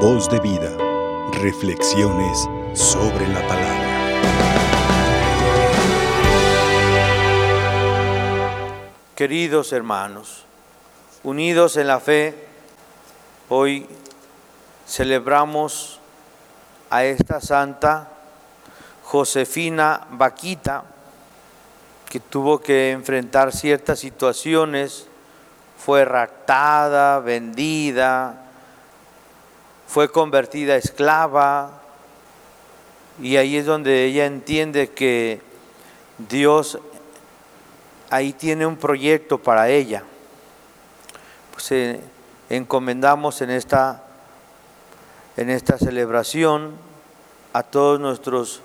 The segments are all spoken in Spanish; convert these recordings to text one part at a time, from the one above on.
Voz de vida. Reflexiones sobre la palabra. Queridos hermanos, unidos en la fe, hoy celebramos a esta santa Josefina Vaquita, que tuvo que enfrentar ciertas situaciones, fue raptada, vendida, fue convertida a esclava, y ahí es donde ella entiende que Dios ahí tiene un proyecto para ella. Pues eh, encomendamos en esta, en esta celebración a todos nuestros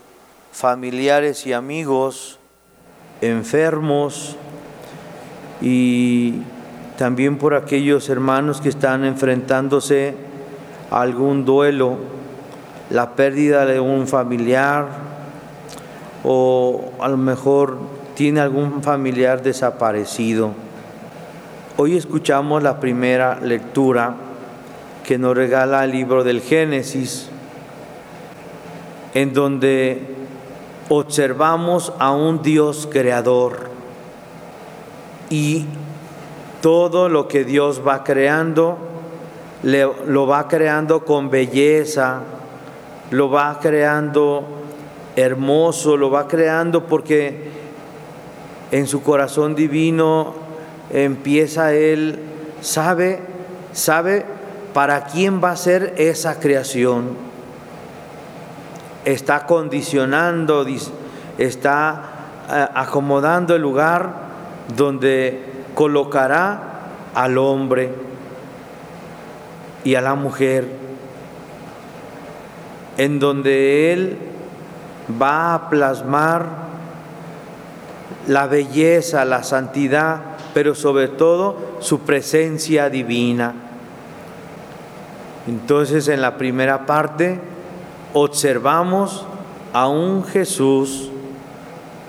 familiares y amigos enfermos y también por aquellos hermanos que están enfrentándose algún duelo, la pérdida de un familiar o a lo mejor tiene algún familiar desaparecido. Hoy escuchamos la primera lectura que nos regala el libro del Génesis, en donde observamos a un Dios creador y todo lo que Dios va creando, lo va creando con belleza, lo va creando hermoso, lo va creando porque en su corazón divino empieza Él, sabe, sabe para quién va a ser esa creación. Está condicionando, está eh, acomodando el lugar donde colocará al hombre y a la mujer, en donde Él va a plasmar la belleza, la santidad, pero sobre todo su presencia divina. Entonces en la primera parte observamos a un Jesús,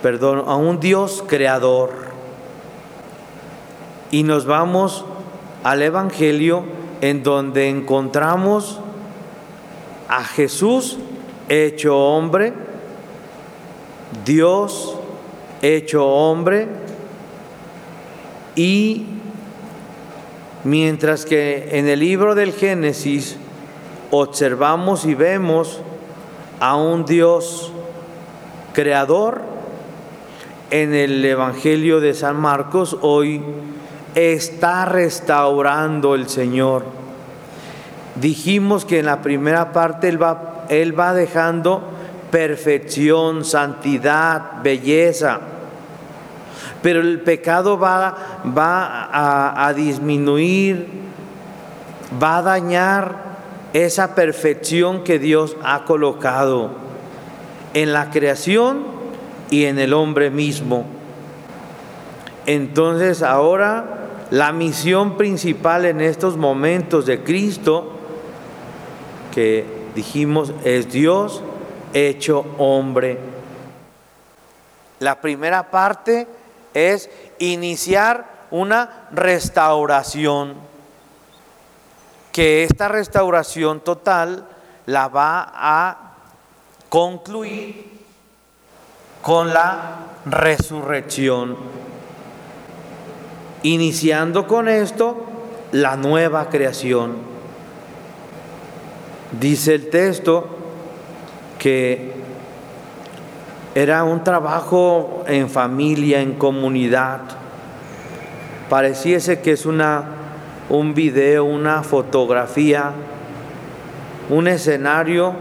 perdón, a un Dios creador. Y nos vamos al Evangelio en donde encontramos a Jesús hecho hombre, Dios hecho hombre, y mientras que en el libro del Génesis observamos y vemos a un Dios creador. En el Evangelio de San Marcos hoy está restaurando el Señor. Dijimos que en la primera parte Él va, él va dejando perfección, santidad, belleza. Pero el pecado va, va a, a disminuir, va a dañar esa perfección que Dios ha colocado en la creación y en el hombre mismo. Entonces ahora la misión principal en estos momentos de Cristo, que dijimos es Dios hecho hombre. La primera parte es iniciar una restauración que esta restauración total la va a concluir con la resurrección, iniciando con esto la nueva creación. Dice el texto que era un trabajo en familia, en comunidad. Pareciese que es una un video, una fotografía, un escenario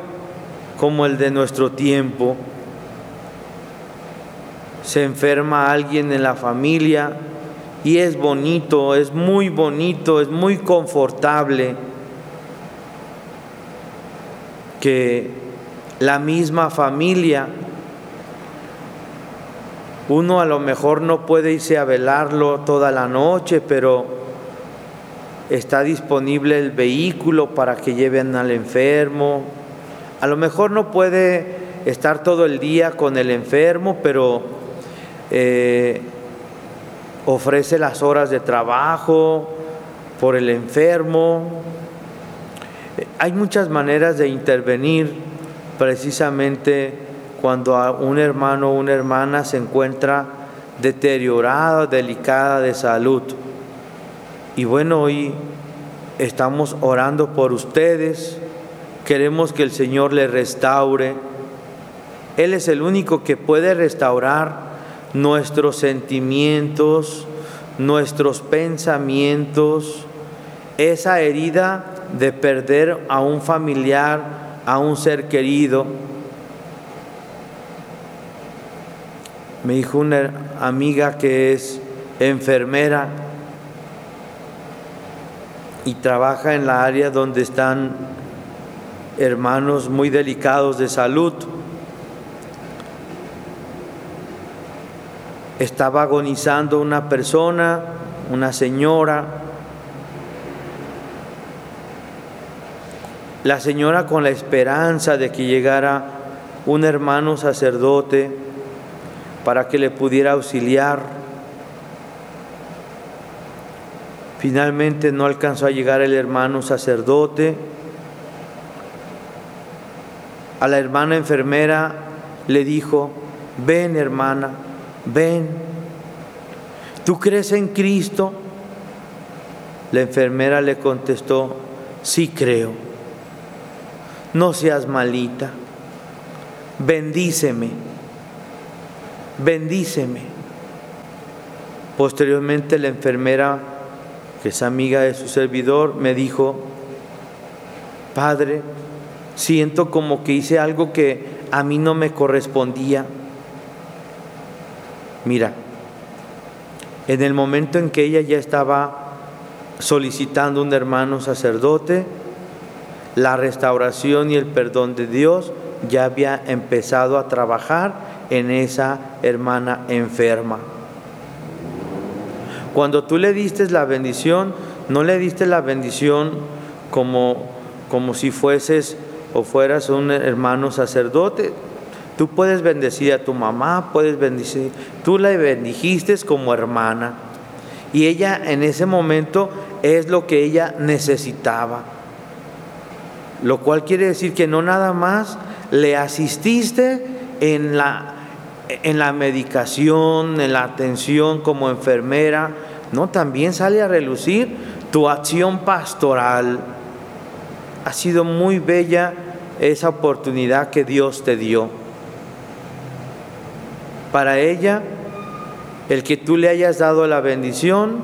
como el de nuestro tiempo. Se enferma alguien en la familia y es bonito, es muy bonito, es muy confortable que la misma familia, uno a lo mejor no puede irse a velarlo toda la noche, pero está disponible el vehículo para que lleven al enfermo. A lo mejor no puede estar todo el día con el enfermo, pero eh, ofrece las horas de trabajo por el enfermo. Hay muchas maneras de intervenir precisamente cuando un hermano o una hermana se encuentra deteriorada, delicada de salud. Y bueno, hoy estamos orando por ustedes, queremos que el Señor les restaure. Él es el único que puede restaurar nuestros sentimientos, nuestros pensamientos, esa herida de perder a un familiar, a un ser querido. Me dijo una amiga que es enfermera y trabaja en la área donde están hermanos muy delicados de salud. Estaba agonizando una persona, una señora. La señora con la esperanza de que llegara un hermano sacerdote para que le pudiera auxiliar Finalmente no alcanzó a llegar el hermano sacerdote. A la hermana enfermera le dijo, ven hermana, ven. ¿Tú crees en Cristo? La enfermera le contestó, sí creo. No seas malita. Bendíceme. Bendíceme. Posteriormente la enfermera que es amiga de su servidor, me dijo, Padre, siento como que hice algo que a mí no me correspondía. Mira, en el momento en que ella ya estaba solicitando un hermano sacerdote, la restauración y el perdón de Dios ya había empezado a trabajar en esa hermana enferma. Cuando tú le diste la bendición, no le diste la bendición como, como si fueses o fueras un hermano sacerdote. Tú puedes bendecir a tu mamá, puedes bendecir, tú la bendijiste como hermana. Y ella en ese momento es lo que ella necesitaba. Lo cual quiere decir que no nada más le asististe en la en la medicación, en la atención como enfermera, no, también sale a relucir tu acción pastoral. Ha sido muy bella esa oportunidad que Dios te dio. Para ella, el que tú le hayas dado la bendición,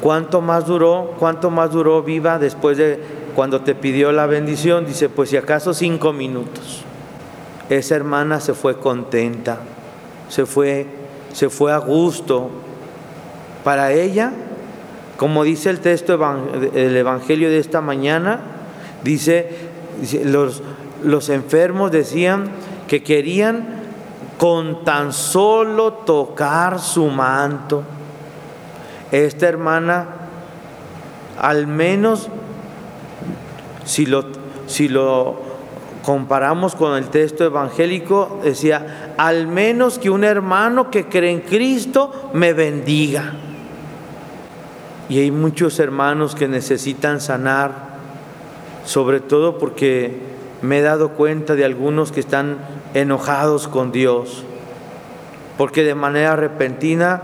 ¿cuánto más duró? ¿Cuánto más duró viva después de cuando te pidió la bendición? Dice, pues si acaso cinco minutos esa hermana se fue contenta, se fue, se fue a gusto. Para ella, como dice el texto del Evangelio de esta mañana, dice, los, los enfermos decían que querían con tan solo tocar su manto. Esta hermana, al menos, si lo, si lo comparamos con el texto evangélico, decía, al menos que un hermano que cree en Cristo me bendiga. Y hay muchos hermanos que necesitan sanar, sobre todo porque me he dado cuenta de algunos que están enojados con Dios, porque de manera repentina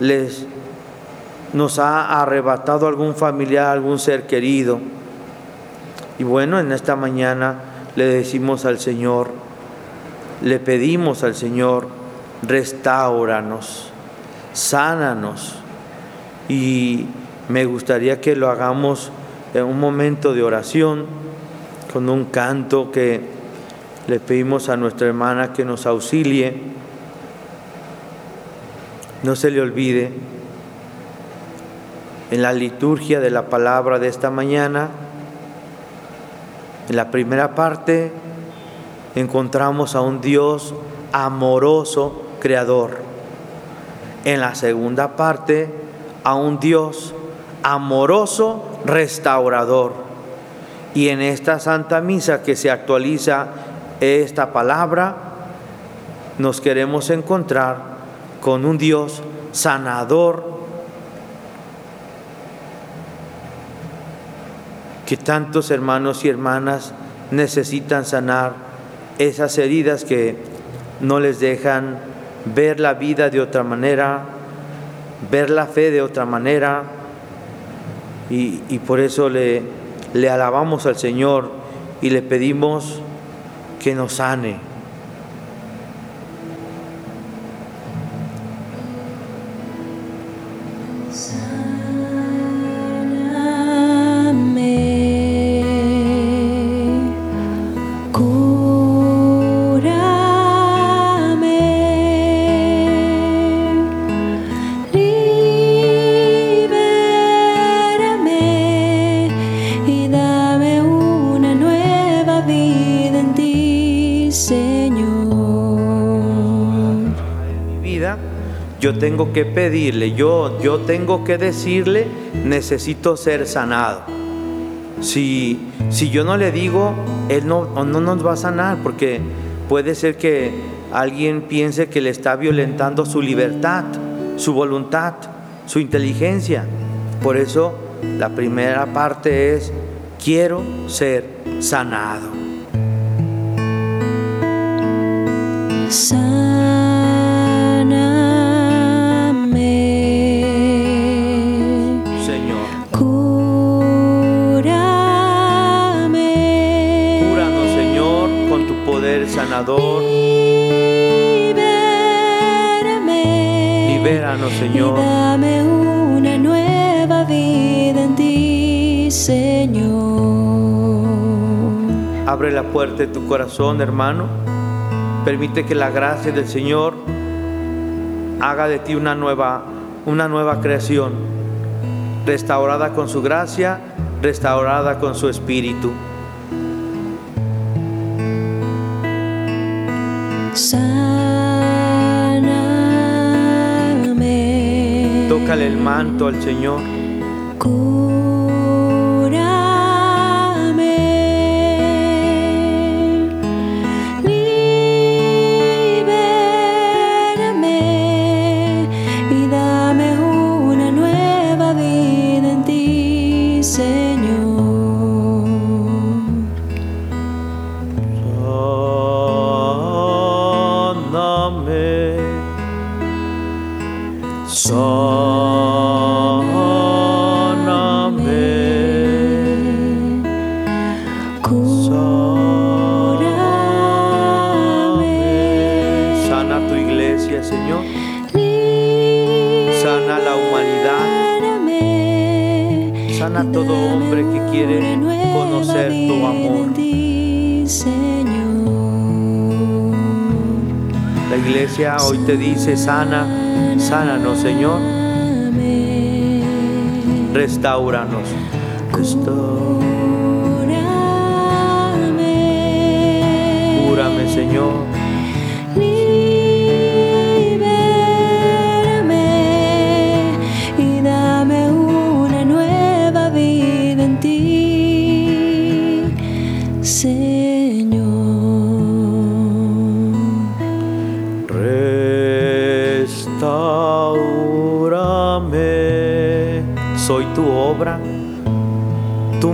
les nos ha arrebatado algún familiar, algún ser querido. Y bueno, en esta mañana le decimos al Señor, le pedimos al Señor, restauranos, sánanos. Y me gustaría que lo hagamos en un momento de oración, con un canto que le pedimos a nuestra hermana que nos auxilie. No se le olvide, en la liturgia de la palabra de esta mañana, en la primera parte encontramos a un Dios amoroso, creador. En la segunda parte, a un Dios amoroso, restaurador. Y en esta Santa Misa que se actualiza esta palabra, nos queremos encontrar con un Dios sanador, que tantos hermanos y hermanas necesitan sanar esas heridas que no les dejan ver la vida de otra manera, ver la fe de otra manera. Y, por eso le, le alabamos al Señor y le pedimos que nos sane. Yo tengo que pedirle, yo, yo tengo que decirle, necesito ser sanado. Si, si yo no le digo, Él no, no nos va a sanar, porque puede ser que alguien piense que le está violentando su libertad, su voluntad, su inteligencia. Por eso la primera parte es, quiero ser sanado. Sanador. libérame, Libéranos, y Señor. dame una nueva vida en ti, Señor. Abre la puerta de tu corazón, hermano. Permite que la gracia del Señor haga de ti una nueva, una nueva creación, restaurada con su gracia, restaurada con su espíritu. Manto al Señor. Sana a todo hombre que quiere conocer tu amor. La iglesia hoy te dice, sana, sánanos, Señor. Restauranos. Restauranos. Cúrame, Señor.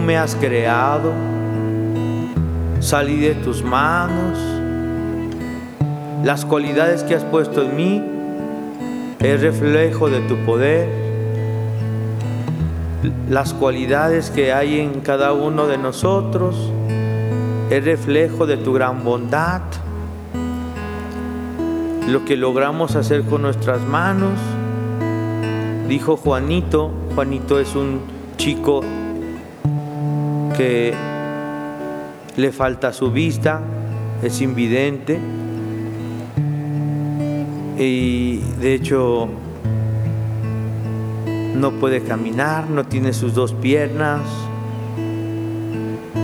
Me has creado. Salí de tus manos. Las cualidades que has puesto en mí es reflejo de tu poder. Las cualidades que hay en cada uno de nosotros es reflejo de tu gran bondad. Lo que logramos hacer con nuestras manos, dijo Juanito, Juanito es un chico que le falta su vista, es invidente y de hecho no puede caminar, no tiene sus dos piernas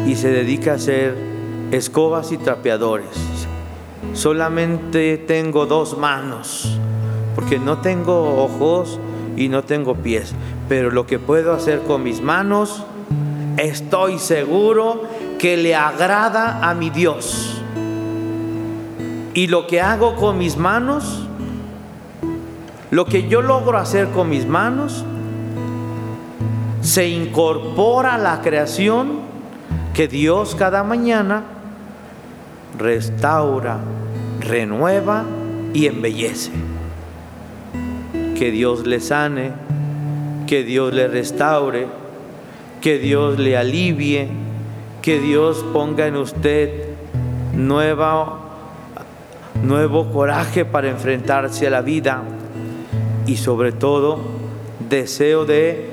y se dedica a hacer escobas y trapeadores. Solamente tengo dos manos, porque no tengo ojos y no tengo pies, pero lo que puedo hacer con mis manos, estoy seguro que le agrada a mi Dios. Y lo que hago con mis manos, lo que yo logro hacer con mis manos, se incorpora a la creación que Dios cada mañana restaura, renueva y embellece. Que Dios le sane, que Dios le restaure, que Dios le alivie, que Dios ponga en usted nueva, nuevo coraje para enfrentarse a la vida y sobre todo deseo de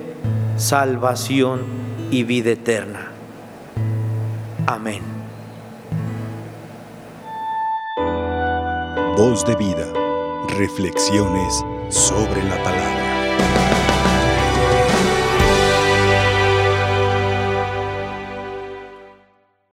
salvación y vida eterna. Amén. Voz de vida. Reflexiones sobre la palabra.